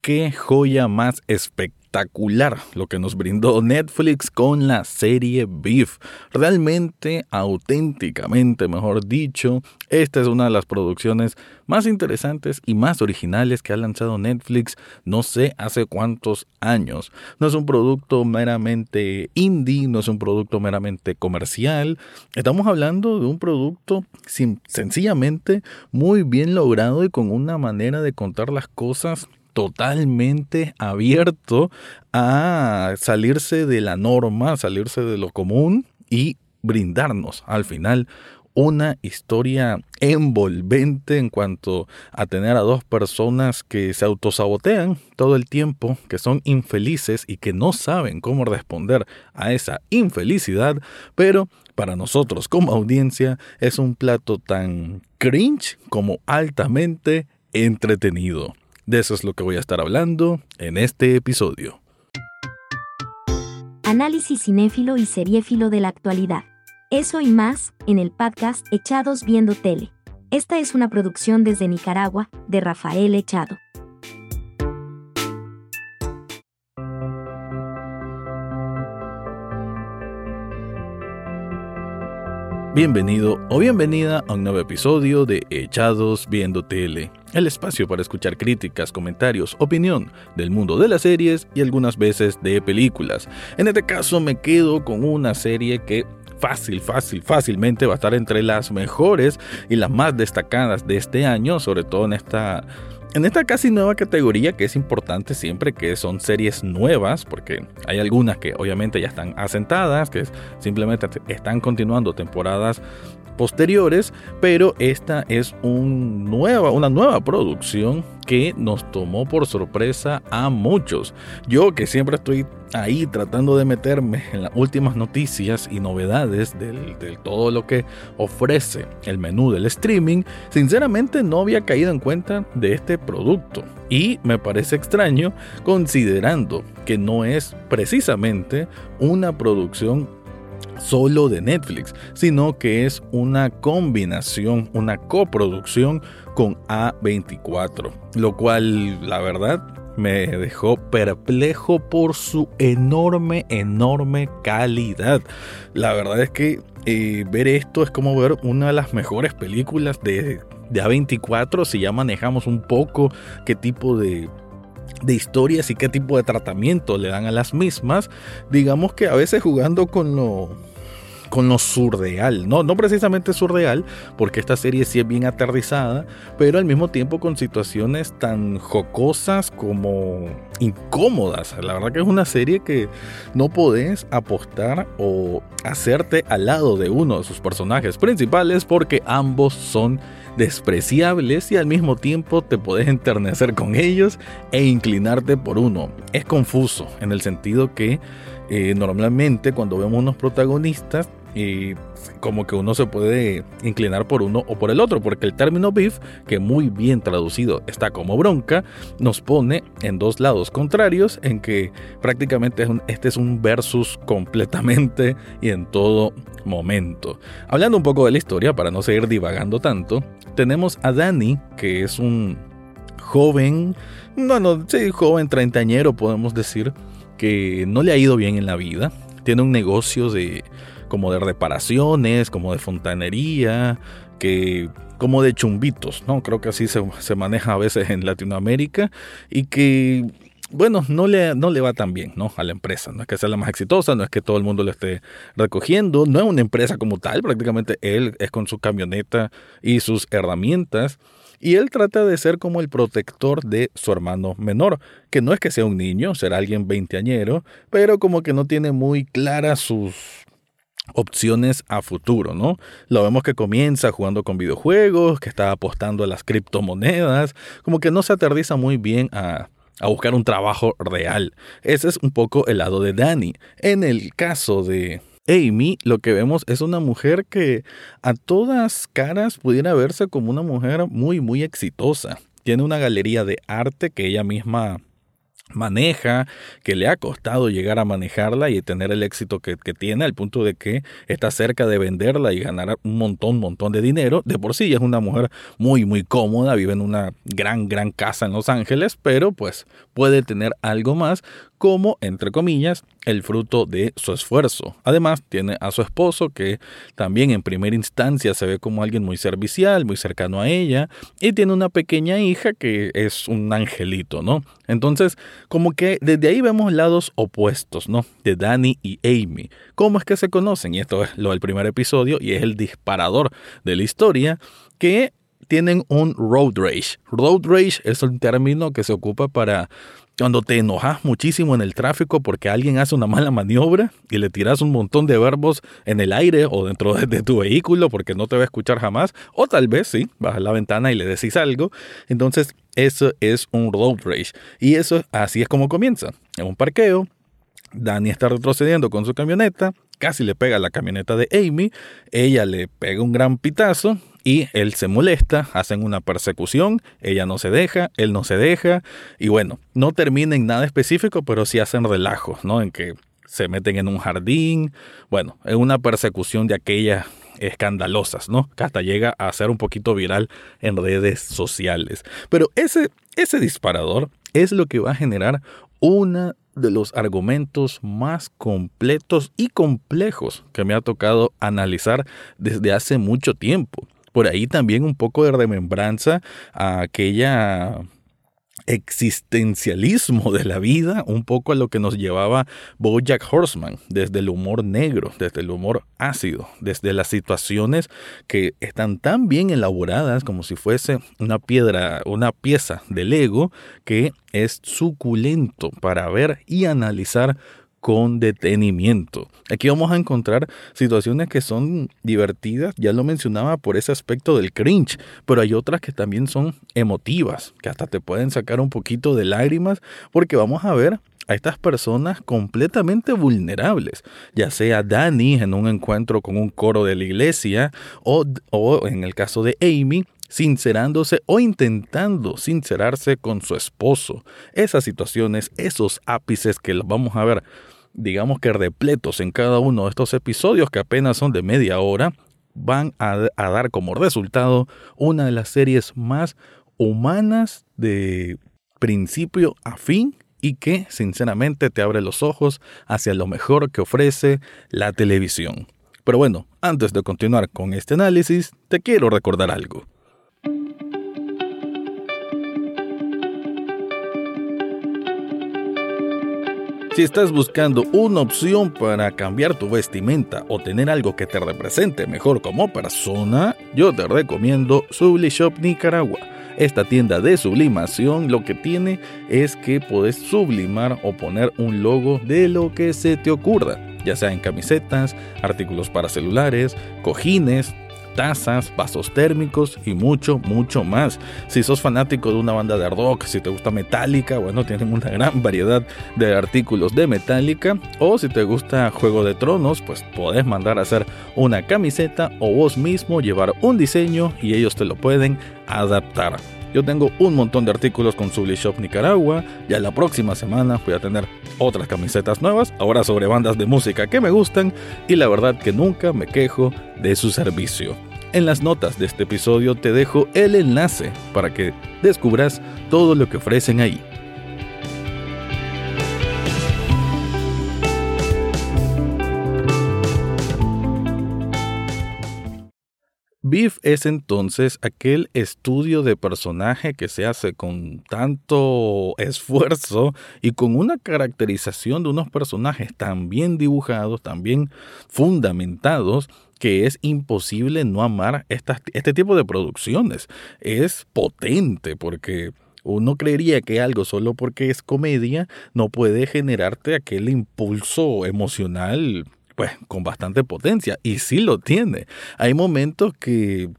qué joya más espectacular lo que nos brindó Netflix con la serie Beef. Realmente, auténticamente, mejor dicho, esta es una de las producciones más interesantes y más originales que ha lanzado Netflix no sé hace cuántos años. No es un producto meramente indie, no es un producto meramente comercial. Estamos hablando de un producto sencillamente muy bien logrado y con una manera de contar las cosas totalmente abierto a salirse de la norma, salirse de lo común y brindarnos al final una historia envolvente en cuanto a tener a dos personas que se autosabotean todo el tiempo, que son infelices y que no saben cómo responder a esa infelicidad, pero para nosotros como audiencia es un plato tan cringe como altamente entretenido. De eso es lo que voy a estar hablando en este episodio. Análisis cinéfilo y seriéfilo de la actualidad. Eso y más, en el podcast Echados Viendo Tele. Esta es una producción desde Nicaragua, de Rafael Echado. Bienvenido o bienvenida a un nuevo episodio de Echados Viendo Tele el espacio para escuchar críticas, comentarios, opinión del mundo de las series y algunas veces de películas. En este caso me quedo con una serie que fácil, fácil, fácilmente va a estar entre las mejores y las más destacadas de este año, sobre todo en esta en esta casi nueva categoría que es importante siempre que son series nuevas, porque hay algunas que obviamente ya están asentadas, que simplemente están continuando temporadas posteriores, pero esta es una nueva producción que nos tomó por sorpresa a muchos. Yo que siempre estoy ahí tratando de meterme en las últimas noticias y novedades de todo lo que ofrece el menú del streaming, sinceramente no había caído en cuenta de este producto. Y me parece extraño considerando que no es precisamente una producción solo de Netflix, sino que es una combinación, una coproducción con A24, lo cual la verdad me dejó perplejo por su enorme, enorme calidad. La verdad es que eh, ver esto es como ver una de las mejores películas de, de A24 si ya manejamos un poco qué tipo de de historias y qué tipo de tratamiento le dan a las mismas, digamos que a veces jugando con lo con lo surreal, no, no precisamente surreal, porque esta serie sí es bien aterrizada, pero al mismo tiempo con situaciones tan jocosas como incómodas. La verdad que es una serie que no podés apostar o hacerte al lado de uno de sus personajes principales porque ambos son despreciables y al mismo tiempo te puedes enternecer con ellos e inclinarte por uno. Es confuso en el sentido que eh, normalmente cuando vemos unos protagonistas y como que uno se puede inclinar por uno o por el otro, porque el término beef, que muy bien traducido está como bronca, nos pone en dos lados contrarios, en que prácticamente este es un versus completamente y en todo momento. Hablando un poco de la historia, para no seguir divagando tanto, tenemos a Danny, que es un joven, bueno, sí, joven treintañero podemos decir, que no le ha ido bien en la vida, tiene un negocio de como de reparaciones, como de fontanería, que como de chumbitos, ¿no? Creo que así se, se maneja a veces en Latinoamérica y que bueno, no le, no le va tan bien, ¿no? A la empresa. No es que sea la más exitosa, no es que todo el mundo lo esté recogiendo, no es una empresa como tal, prácticamente él es con su camioneta y sus herramientas. Y él trata de ser como el protector de su hermano menor, que no es que sea un niño, será alguien veinteañero, pero como que no tiene muy claras sus opciones a futuro, ¿no? Lo vemos que comienza jugando con videojuegos, que está apostando a las criptomonedas, como que no se aterriza muy bien a, buscar un trabajo real. Ese es un poco el lado de Danny. En el caso de Amy, lo que vemos es una mujer que a todas caras pudiera verse como una mujer muy, muy exitosa. Tiene una galería de arte que ella misma maneja, que le ha costado llegar a manejarla y tener el éxito que, tiene, al punto de que está cerca de venderla y ganar un montón, montón de dinero. De por sí es una mujer muy, muy cómoda, vive en una gran, gran casa en Los Ángeles, pero pues puede tener algo más como, entre comillas, el fruto de su esfuerzo. Además, tiene a su esposo, que también en primera instancia se ve como alguien muy servicial, muy cercano a ella, y tiene una pequeña hija que es un angelito, ¿no? Entonces, como que desde ahí vemos lados opuestos, ¿no? De Danny y Amy. ¿Cómo es que se conocen? Y esto es lo del primer episodio y es el disparador de la historia que tienen un road rage. Road rage es un término que se ocupa para cuando te enojas muchísimo en el tráfico porque alguien hace una mala maniobra y le tiras un montón de verbos en el aire o dentro de, tu vehículo porque no te va a escuchar jamás, o tal vez sí, bajas la ventana y le decís algo. Entonces, eso es un road rage. Y eso así es como comienza. En un parqueo, Dani está retrocediendo con su camioneta, casi le pega la camioneta de Amy, ella le pega un gran pitazo y él se molesta, hacen una persecución, ella no se deja, él no se deja, y bueno, no termina en nada específico, pero sí hacen relajos, ¿no? En que se meten en un jardín, bueno, en una persecución de aquellas escandalosas, ¿no? Que hasta llega a ser un poquito viral en redes sociales. Pero ese, ese disparador es lo que va a generar una de los argumentos más completos y complejos que me ha tocado analizar desde hace mucho tiempo por ahí también un poco de remembranza a aquella existencialismo de la vida, un poco a lo que nos llevaba Bojack Horseman, desde el humor negro, desde el humor ácido, desde las situaciones que están tan bien elaboradas como si fuese una piedra, una pieza de Lego que es suculento para ver y analizar con detenimiento. Aquí vamos a encontrar situaciones que son divertidas, ya lo mencionaba por ese aspecto del cringe, pero hay otras que también son emotivas, que hasta te pueden sacar un poquito de lágrimas, porque vamos a ver a estas personas completamente vulnerables, ya sea Danny en un encuentro con un coro de la iglesia o, o en el caso de Amy sincerándose o intentando sincerarse con su esposo. Esas situaciones, esos ápices que los vamos a ver, digamos que repletos en cada uno de estos episodios que apenas son de media hora, van a, a dar como resultado una de las series más humanas de principio a fin y que sinceramente te abre los ojos hacia lo mejor que ofrece la televisión. Pero bueno, antes de continuar con este análisis, te quiero recordar algo. Si estás buscando una opción para cambiar tu vestimenta o tener algo que te represente mejor como persona, yo te recomiendo Sublishop Nicaragua. Esta tienda de sublimación lo que tiene es que puedes sublimar o poner un logo de lo que se te ocurra, ya sea en camisetas, artículos para celulares, cojines, tazas, vasos térmicos y mucho, mucho más. Si sos fanático de una banda de rock, si te gusta Metallica, bueno, tienen una gran variedad de artículos de Metallica. O si te gusta Juego de Tronos, pues podés mandar a hacer una camiseta o vos mismo llevar un diseño y ellos te lo pueden adaptar. Yo tengo un montón de artículos con Shop Nicaragua. Ya la próxima semana voy a tener otras camisetas nuevas, ahora sobre bandas de música que me gustan y la verdad que nunca me quejo de su servicio. En las notas de este episodio te dejo el enlace para que descubras todo lo que ofrecen ahí. Beef es entonces aquel estudio de personaje que se hace con tanto esfuerzo y con una caracterización de unos personajes tan bien dibujados, tan bien fundamentados, que es imposible no amar este tipo de producciones. Es potente porque uno creería que algo solo porque es comedia no puede generarte aquel impulso emocional pues con bastante potencia y sí lo tiene. Hay momentos que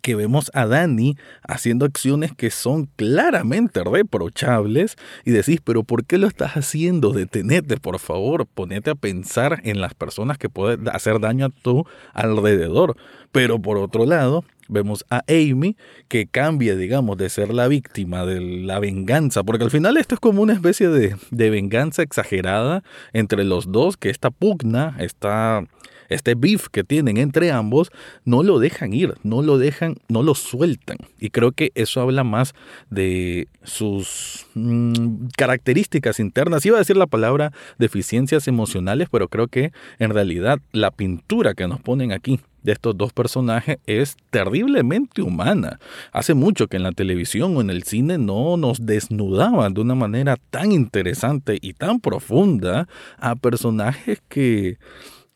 que vemos a Dani haciendo acciones que son claramente reprochables y decís, pero ¿por qué lo estás haciendo? Detenete, por favor, ponete a pensar en las personas que pueden hacer daño a tu alrededor. Pero por otro lado, vemos a Amy que cambia, digamos, de ser la víctima de la venganza, porque al final esto es como una especie de, de venganza exagerada entre los dos, que esta pugna, está este beef que tienen entre ambos, no lo dejan ir, no lo dejan, no lo sueltan. Y creo que eso habla más de sus mm, características internas. Iba a decir la palabra deficiencias emocionales, pero creo que en realidad la pintura que nos ponen aquí de estos dos personajes es terriblemente humana. Hace mucho que en la televisión o en el cine no nos desnudaban de una manera tan interesante y tan profunda a personajes que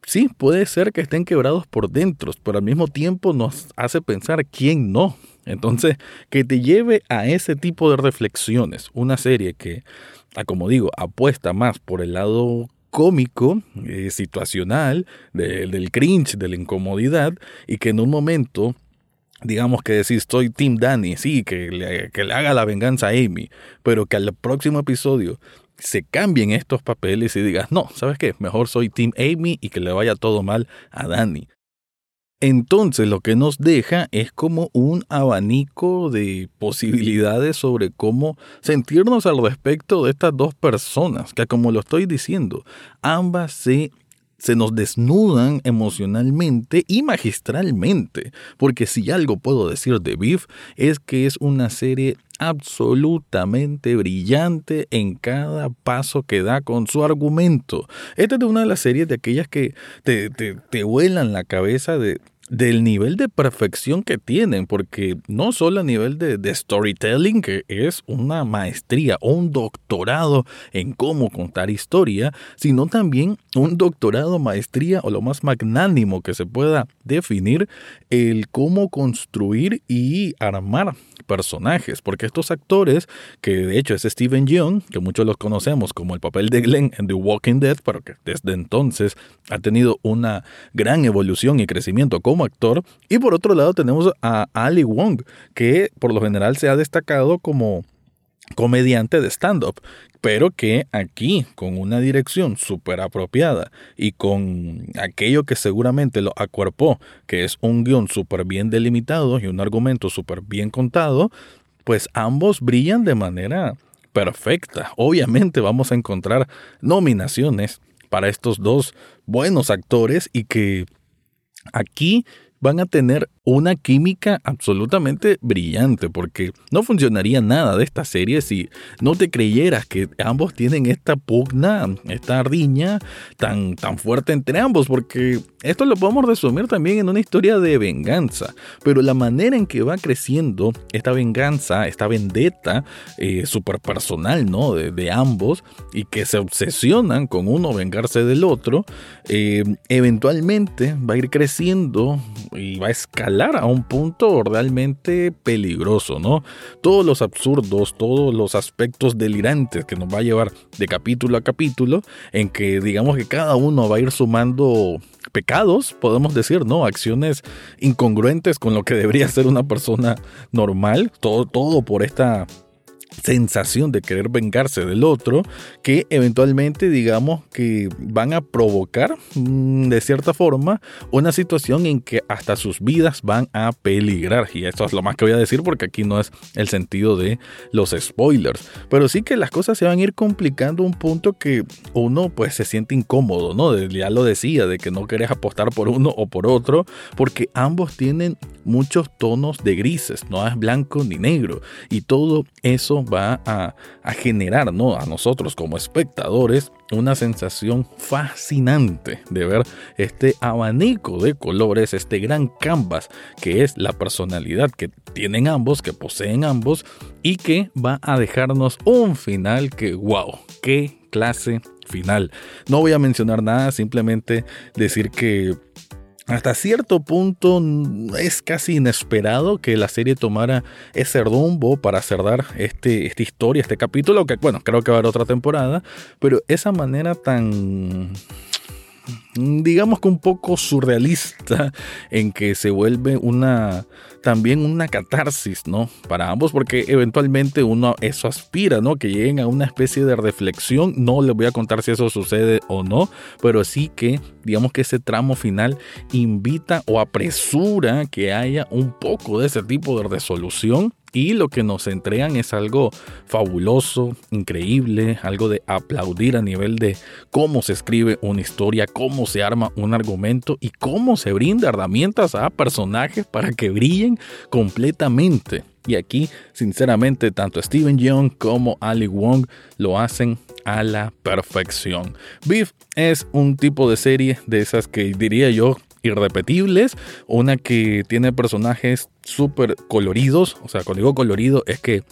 sí, puede ser que estén quebrados por dentro, pero al mismo tiempo nos hace pensar quién no. Entonces, que te lleve a ese tipo de reflexiones, una serie que, ah, como digo, apuesta más por el lado cómico, eh, situacional, del cringe, de la incomodidad, y que en un momento digamos que decís, soy Team Danny, sí, que le haga la venganza a Amy, pero que al próximo episodio se cambien estos papeles y digas, no, ¿sabes qué? Mejor soy Team Amy y que le vaya todo mal a Danny. Entonces lo que nos deja es como un abanico de posibilidades sobre cómo sentirnos al respecto de estas dos personas, que como lo estoy diciendo, ambas se se nos desnudan emocionalmente y magistralmente. Porque si algo puedo decir de Beef es que es una serie absolutamente brillante en cada paso que da con su argumento. Esta es una de las series de aquellas que te, te, te vuelan la cabeza de del nivel de perfección que tienen, porque no solo a nivel de, storytelling, que es una maestría o un doctorado en cómo contar historia, sino también un doctorado, maestría o lo más magnánimo que se pueda definir, el cómo construir y armar personajes, porque estos actores, que de hecho es Steven Yeun, que muchos los conocemos como el papel de Glenn en The Walking Dead, pero que desde entonces ha tenido una gran evolución y crecimiento como actor, y por otro lado tenemos a Ali Wong, que por lo general se ha destacado como comediante de stand-up, pero que aquí, con una dirección súper apropiada y con aquello que seguramente lo acuerpó, que es un guion súper bien delimitado y un argumento súper bien contado, pues ambos brillan de manera perfecta. Obviamente vamos a encontrar nominaciones para estos dos buenos actores y que aquí van a tener una química absolutamente brillante, porque no funcionaría nada de esta serie si no te creyeras que ambos tienen esta pugna, esta riña tan, tan fuerte entre ambos, porque esto lo podemos resumir también en una historia de venganza, pero la manera en que va creciendo esta venganza, esta vendetta eh, super personal, ¿no? De, ambos y que se obsesionan con uno vengarse del otro, eh, eventualmente va a ir creciendo y va a escalar a un punto realmente peligroso, ¿no? Todos los absurdos, todos los aspectos delirantes que nos va a llevar de capítulo a capítulo, en que digamos que cada uno va a ir sumando pecados, podemos decir, ¿no? Acciones incongruentes con lo que debería ser una persona normal, todo, todo por esta sensación de querer vengarse del otro que eventualmente digamos que van a provocar mm, de cierta forma una situación en que hasta sus vidas van a peligrar. Y esto es lo más que voy a decir porque aquí no es el sentido de los spoilers. Pero sí que las cosas se van a ir complicando un punto que uno pues se siente incómodo no ya lo decía de que no querés apostar por uno o por otro porque ambos tienen muchos tonos de grises no es blanco ni negro. Y todo eso va a, generar ¿no? a nosotros como espectadores una sensación fascinante de ver este abanico de colores, este gran canvas que es la personalidad que tienen ambos, que poseen ambos y que va a dejarnos un final que, wow, qué clase final. No voy a mencionar nada, simplemente decir que hasta cierto punto es casi inesperado que la serie tomara ese rumbo para cerrar este, esta historia, este capítulo, que bueno, creo que va a haber otra temporada, pero esa manera tan mm, digamos que un poco surrealista, en que se vuelve una también una catarsis, ¿no? Para ambos, porque eventualmente uno eso aspira, ¿no? Que lleguen a una especie de reflexión. No les voy a contar si eso sucede o no, pero sí que, digamos que ese tramo final invita o apresura que haya un poco de ese tipo de resolución y lo que nos entregan es algo fabuloso, increíble, algo de aplaudir a nivel de cómo se escribe una historia, se arma un argumento y cómo se brinda herramientas a personajes para que brillen completamente. Y aquí, sinceramente, tanto Steven Young como Ali Wong lo hacen a la perfección. Beef es un tipo de serie de esas que diría yo irrepetibles, una que tiene personajes súper coloridos, o sea, cuando digo colorido es que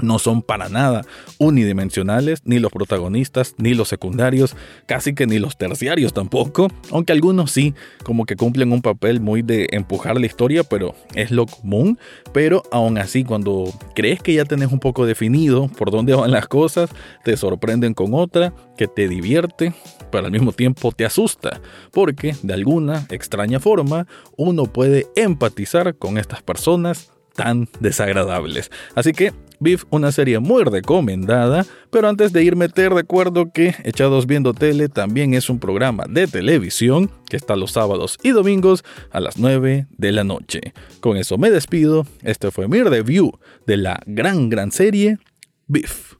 no son para nada unidimensionales, ni los protagonistas, ni los secundarios, casi que ni los terciarios tampoco, aunque algunos sí, como que cumplen un papel muy de empujar la historia, pero es lo común, pero aún así cuando crees que ya tenés un poco definido por dónde van las cosas, te sorprenden con otra que te divierte, pero al mismo tiempo te asusta, porque de alguna extraña forma uno puede empatizar con estas personas tan desagradables. Así que Beef, una serie muy recomendada, pero antes de irme te recuerdo que Echados Viendo Tele también es un programa de televisión que está los sábados y domingos a las 9 de la noche. Con eso me despido, este fue mi review de la gran gran serie Beef.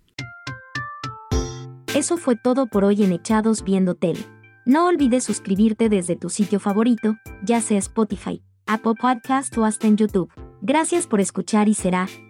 Eso fue todo por hoy en Echados Viendo Tele. No olvides suscribirte desde tu sitio favorito, ya sea Spotify, Apple Podcast o hasta en YouTube. Gracias por escuchar y será